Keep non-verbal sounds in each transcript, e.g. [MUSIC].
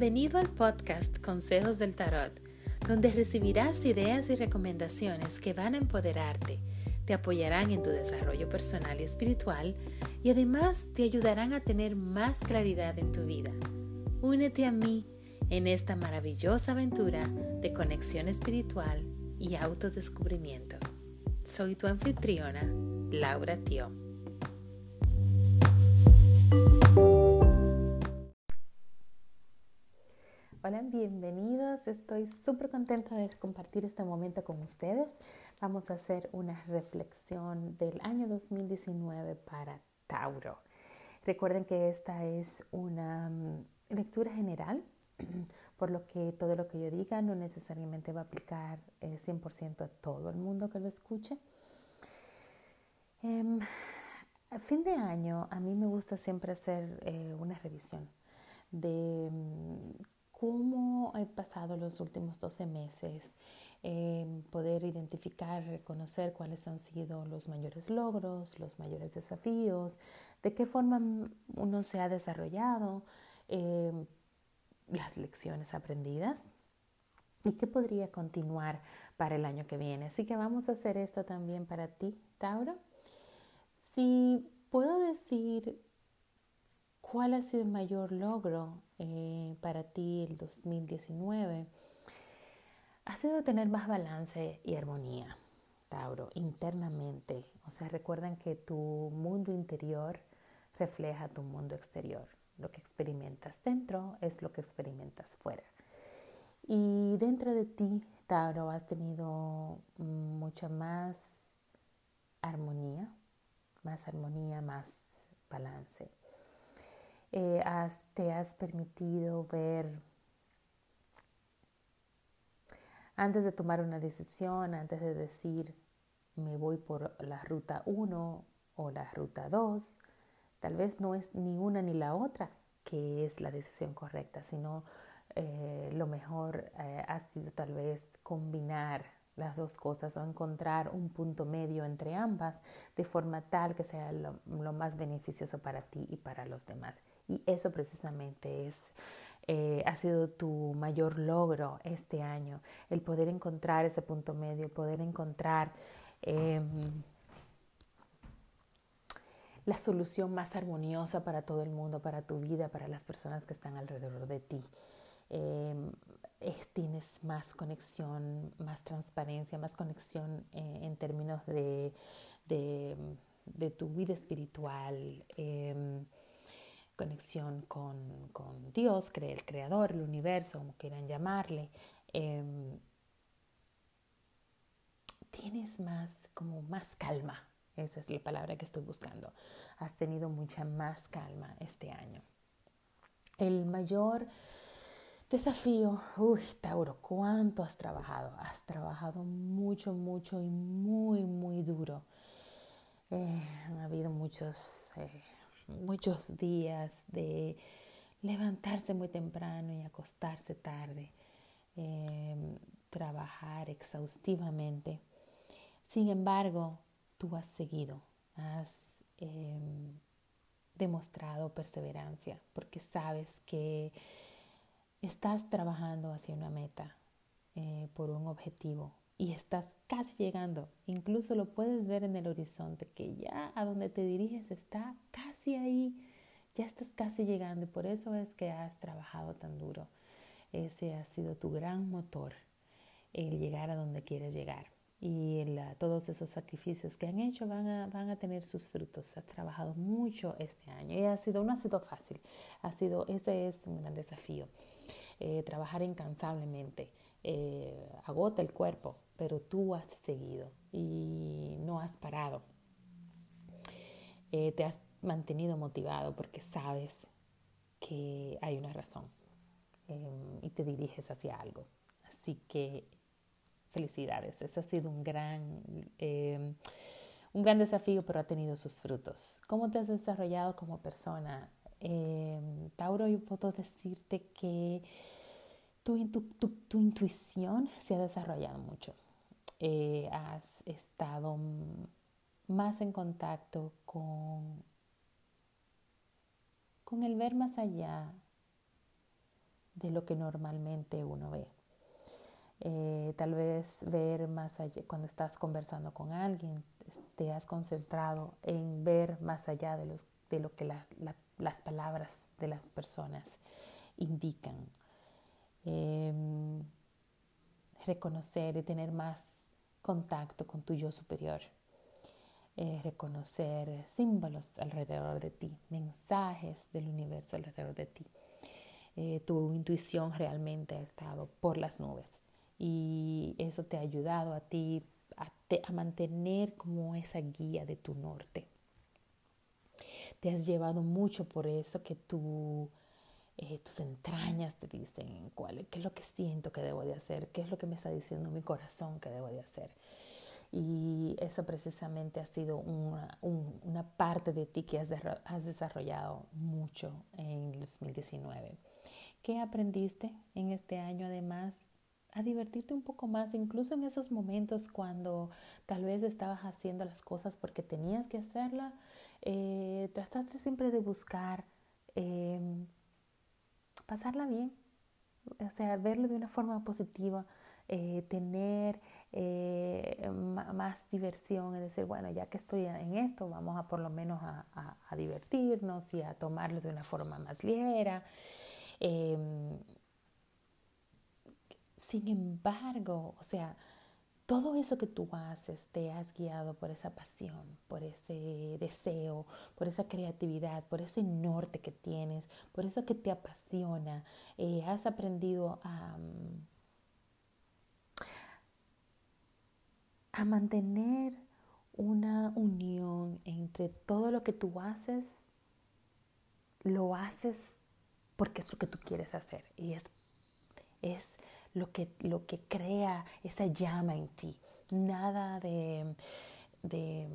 Bienvenido al podcast Consejos del Tarot, donde recibirás ideas y recomendaciones que van a empoderarte, te apoyarán en tu desarrollo personal y espiritual y además te ayudarán a tener más claridad en tu vida. Únete a mí en esta maravillosa aventura de conexión espiritual y autodescubrimiento. Soy tu anfitriona, Laura Tio. Hola, bienvenidos. Estoy súper contenta de compartir este momento con ustedes. Vamos a hacer una reflexión del año 2019 para Tauro. Recuerden que esta es una mm, lectura general, [CLEARS THROAT] por lo que todo lo que yo diga no necesariamente va a aplicar 100% eh, a todo el mundo que lo escuche. Em, a fin de año a mí me gusta siempre hacer eh, una revisión de mm, cómo he pasado los últimos 12 meses, poder identificar, reconocer cuáles han sido los mayores logros, los mayores desafíos, de qué forma uno se ha desarrollado, em, las lecciones aprendidas y qué podría continuar para el año que viene. Así que vamos a hacer esto también para ti, Tauro. Si puedo decir cuál ha sido el mayor logro eh, para ti el 2019, ha sido tener más balance y armonía, Tauro, internamente. O sea, recuerden que tu mundo interior refleja tu mundo exterior. Lo que experimentas dentro es lo que experimentas fuera. Y dentro de ti, Tauro, has tenido mucha más armonía, más armonía, más balance. Eh, te has permitido ver, antes de tomar una decisión, antes de decir me voy por la ruta 1 o la ruta 2, tal vez no es ni una ni la otra que es la decisión correcta, sino eh, lo mejor eh, ha sido tal vez combinar las dos cosas o encontrar un punto medio entre ambas de forma tal que sea lo, más beneficioso para ti y para los demás. Y eso precisamente es, eh, ha sido tu mayor logro este año, el poder encontrar ese punto medio, el poder encontrar em, la solución más armoniosa para todo el mundo, para tu vida, para las personas que están alrededor de ti. Em, tienes más conexión, más transparencia, más conexión eh, en términos de, de, tu vida espiritual, em, conexión con, con, Dios, el creador, el universo, como quieran llamarle. Em, tienes más, como más calma, esa es la palabra que estoy buscando. Has tenido mucha más calma este año. El mayor Desafío, uy, Tauro, ¿cuánto has trabajado? Has trabajado mucho, mucho y muy, muy duro. Eh, ha habido muchos, eh, muchos días de levantarse muy temprano y acostarse tarde, em, trabajar exhaustivamente. Sin embargo, tú has seguido, has em, demostrado perseverancia, porque sabes que estás trabajando hacia una meta, eh, por un objetivo y estás casi llegando. Incluso lo puedes ver en el horizonte, que ya a donde te diriges está casi ahí, ya estás casi llegando y por eso es que has trabajado tan duro. Ese ha sido tu gran motor, el llegar a donde quieres llegar y todos esos sacrificios que han hecho van a, van a tener sus frutos. Has trabajado mucho este año y ha sido, no ha sido fácil, ha sido, ese es un gran desafío. Eh, trabajar incansablemente, eh, agota el cuerpo, pero tú has seguido y no has parado. Eh, te has mantenido motivado porque sabes que hay una razón y te diriges hacia algo. Así que felicidades. Ese ha sido un gran, em, un gran desafío, pero ha tenido sus frutos. ¿Cómo te has desarrollado como persona? Em, Tauro, yo puedo decirte que tu, tu, tu, intuición se ha desarrollado mucho. Eh, has estado más en contacto con, con el ver más allá de lo que normalmente uno ve. Eh, tal vez ver más allá, cuando estás conversando con alguien, te has concentrado en ver más allá de, los, de lo que las palabras de las personas indican. Em, reconocer y tener más contacto con tu yo superior. Eh, reconocer símbolos alrededor de ti, mensajes del universo alrededor de ti. Eh, tu intuición realmente ha estado por las nubes y eso te ha ayudado a ti a, a mantener como esa guía de tu norte. Te has llevado mucho por eso que tú eh, tus entrañas te dicen cuál, qué es lo que siento que debo de hacer, qué es lo que me está diciendo mi corazón que debo de hacer. Y eso precisamente ha sido una, una parte de ti que has, has desarrollado mucho en el 2019. ¿Qué aprendiste en este año además? A divertirte un poco más, incluso en esos momentos cuando tal vez estabas haciendo las cosas porque tenías que hacerla, eh, trataste siempre de buscar eh, pasarla bien, o sea, verlo de una forma positiva, eh, tener eh, más diversión, es decir, bueno, ya que estoy en esto, vamos a por lo menos a, divertirnos y a tomarlo de una forma más ligera. Em, sin embargo, o sea, todo eso que tú haces te has guiado por esa pasión, por ese deseo, por esa creatividad, por ese norte que tienes, por eso que te apasiona. Eh, has aprendido a, a mantener una unión entre todo lo que tú haces, lo haces porque es lo que tú quieres hacer y es lo que, lo que crea esa llama en ti. Nada de, de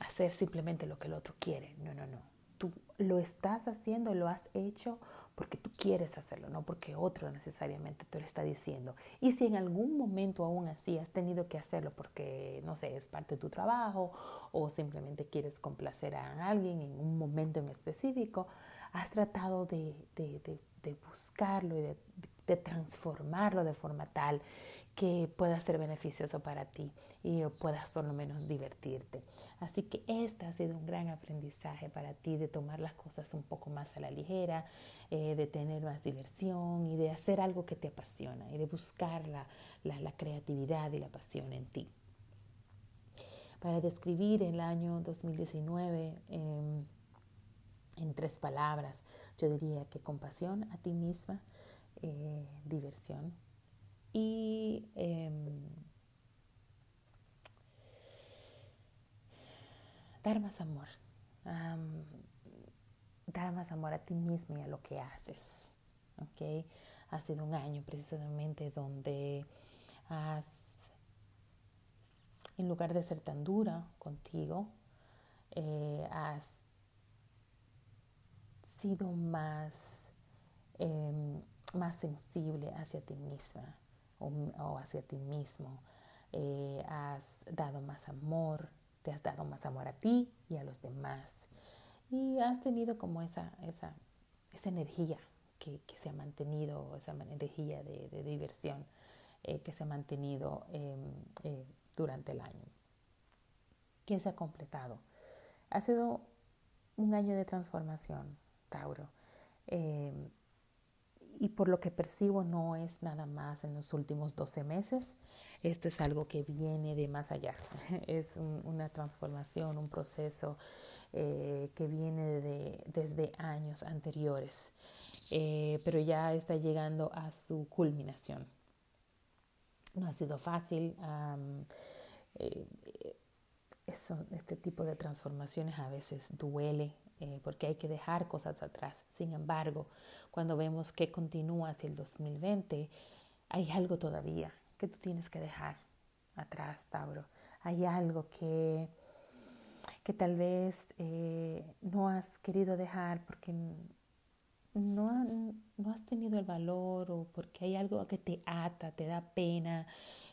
hacer simplemente lo que el otro quiere. No, no, no. Tú lo estás haciendo, lo has hecho porque tú quieres hacerlo, no porque otro necesariamente te lo está diciendo. Y si en algún momento aún así has tenido que hacerlo porque, no sé, es parte de tu trabajo o simplemente quieres complacer a alguien en un momento en específico, has tratado de, de, de, de buscarlo y de, transformarlo de forma tal que pueda ser beneficioso para ti y puedas por lo menos divertirte. Así que este ha sido un gran aprendizaje para ti de tomar las cosas un poco más a la ligera, eh, de tener más diversión y de hacer algo que te apasiona y de buscar la, la, creatividad y la pasión en ti. Para describir el año 2019 em, en tres palabras, yo diría que compasión a ti misma, eh, diversión y em, dar más amor, dar más amor a ti mismo y a lo que haces. ¿okay? Ha sido un año precisamente donde has, en lugar de ser tan dura contigo, eh, has sido más em, más sensible hacia ti misma o, hacia ti mismo. Eh, has dado más amor, te has dado más amor a ti y a los demás. Y has tenido como esa, esa, esa energía que, se ha mantenido, esa energía de, diversión eh, que se ha mantenido em, eh, durante el año. ¿Qué se ha completado? Ha sido un año de transformación, Tauro. Em, y por lo que percibo no es nada más en los últimos 12 meses. Esto es algo que viene de más allá. [LAUGHS] Es una transformación, un proceso eh, que viene de, desde años anteriores, eh, pero ya está llegando a su culminación. No ha sido fácil. Eh, este tipo de transformaciones a veces duele porque hay que dejar cosas atrás. Sin embargo, cuando vemos que continúa hacia el 2020, hay algo todavía que tú tienes que dejar atrás, Tauro. Hay algo que, que tal vez eh, no has querido dejar porque no, no, has tenido el valor o porque hay algo que te ata, te da pena,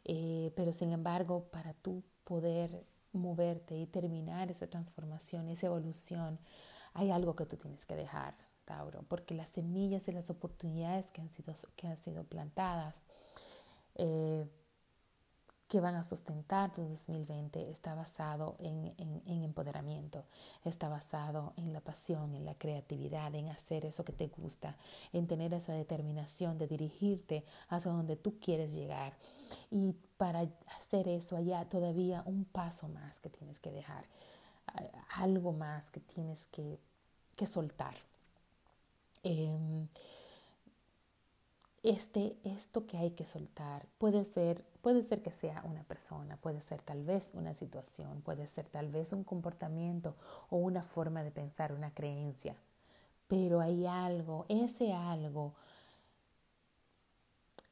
eh, pero sin embargo, para tú poder moverte y terminar esa transformación, esa evolución, hay algo que tú tienes que dejar Tauro, porque las semillas y las oportunidades que han sido, que han sido plantadas, eh, que van a sustentar tu 2020, está basado en, en, empoderamiento, está basado en la pasión, en la creatividad, en hacer eso que te gusta, en tener esa determinación de dirigirte hacia donde tú quieres llegar. Y para hacer eso, allá todavía un paso más que tienes que dejar, algo más que tienes que, que soltar. Em, este, esto que hay que soltar puede ser, puede ser que sea una persona, puede ser tal vez una situación, puede ser tal vez un comportamiento o una forma de pensar, una creencia. Pero hay algo, ese algo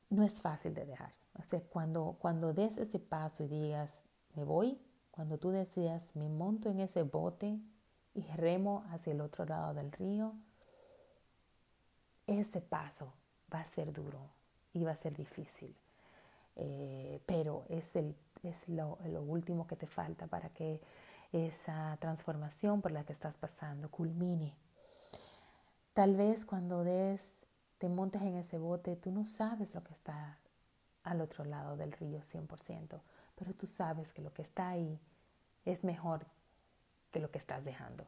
no es fácil de dejar. O sea, cuando, cuando des ese paso y digas, me voy, cuando tú decías, me monto en ese bote y remo hacia el otro lado del río, ese paso va a ser duro y va a ser difícil. Eh, pero es, el, es lo, lo, último que te falta para que esa transformación por la que estás pasando culmine. Tal vez cuando des, te montes en ese bote, tú no sabes lo que está al otro lado del río 100%, pero tú sabes que lo que está ahí es mejor que lo que estás dejando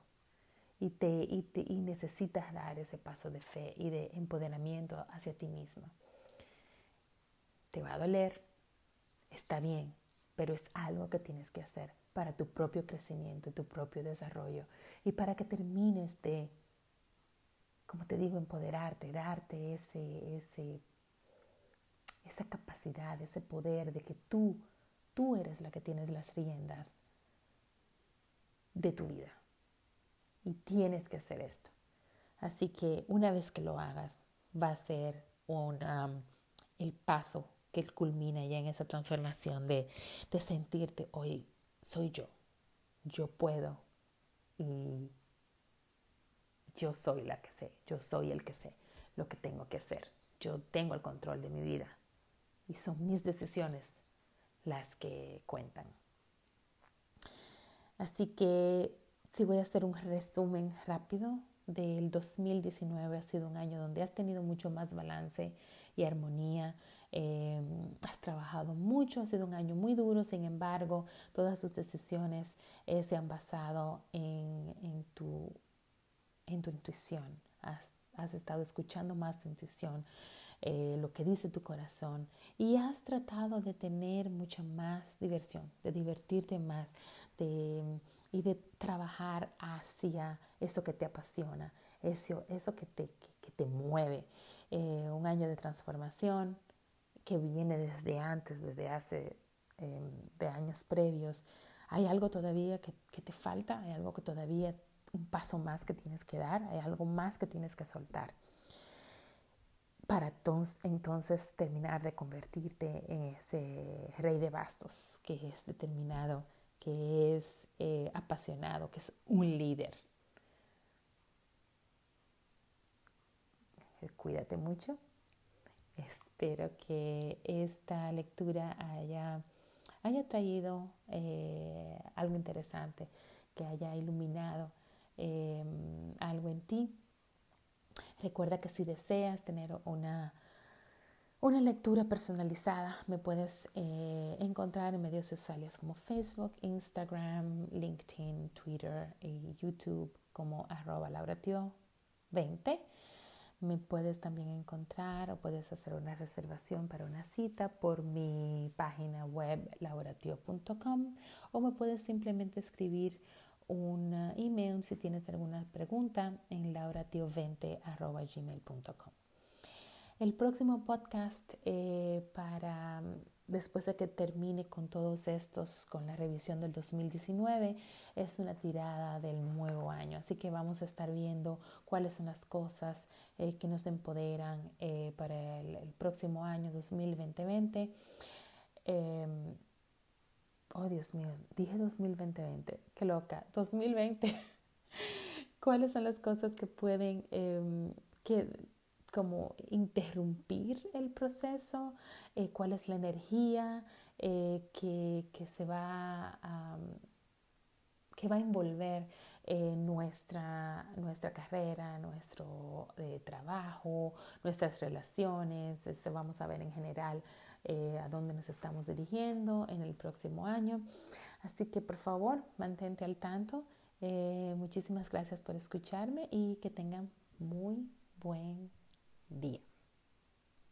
y, te, y, necesitas dar ese paso de fe y de empoderamiento hacia ti mismo. Te va a doler, está bien, pero es algo que tienes que hacer para tu propio crecimiento, tu propio desarrollo y para que termines de, como te digo, empoderarte, darte ese, ese, esa capacidad, ese poder de que tú, tú eres la que tienes las riendas de tu vida. Y tienes que hacer esto. Así que una vez que lo hagas, va a ser el paso que culmina ya en esa transformación de, de sentirte, hoy soy yo, yo puedo y yo soy la que sé, yo soy el que sé lo que tengo que hacer, yo tengo el control de mi vida y son mis decisiones las que cuentan. Así que si voy a hacer un resumen rápido del 2019, ha sido un año donde has tenido mucho más balance y armonía. Em, has trabajado mucho, ha sido un año muy duro, sin embargo, todas tus decisiones eh, se han basado en, tu, en tu intuición. Has estado escuchando más tu intuición, eh, lo que dice tu corazón y has tratado de tener mucha más diversión, de divertirte más, de y de trabajar hacia eso que te apasiona, eso, eso que, te, que, te mueve. Eh, un año de transformación que viene desde antes, desde hace em, de años previos. ¿Hay algo todavía que, que te falta? ¿Hay algo que todavía, un paso más que tienes que dar? ¿Hay algo más que tienes que soltar? Para entonces, terminar de convertirte en ese rey de bastos que es determinado que es eh, apasionado, que es un líder. Cuídate mucho. Espero que esta lectura haya, haya traído eh, algo interesante, que haya iluminado em, algo en ti. Recuerda que si deseas tener una una lectura personalizada me puedes eh, encontrar en medios sociales como Facebook, Instagram, LinkedIn, Twitter y YouTube como arroba lauratio20. Me puedes también encontrar o puedes hacer una reservación para una cita por mi página web lauratio.com o me puedes simplemente escribir un email si tienes alguna pregunta en lauratio20.gmail.com. El próximo podcast eh, para después de que termine con todos estos, con la revisión del 2019, es una tirada del nuevo año. Así que vamos a estar viendo cuáles son las cosas eh, que nos empoderan eh, para el, próximo año 2020. Em, oh Dios mío, dije 2020, qué loca, 2020. [LAUGHS] ¿Cuáles son las cosas que pueden, em, que como interrumpir el proceso, eh, cuál es la energía eh, que, se va a, que va a envolver eh, nuestra, nuestra carrera, nuestro trabajo, nuestras relaciones. Este, vamos a ver en general eh, a dónde nos estamos dirigiendo en el próximo año. Así que por favor, mantente al tanto. muchísimas gracias por escucharme y que tengan muy buen día.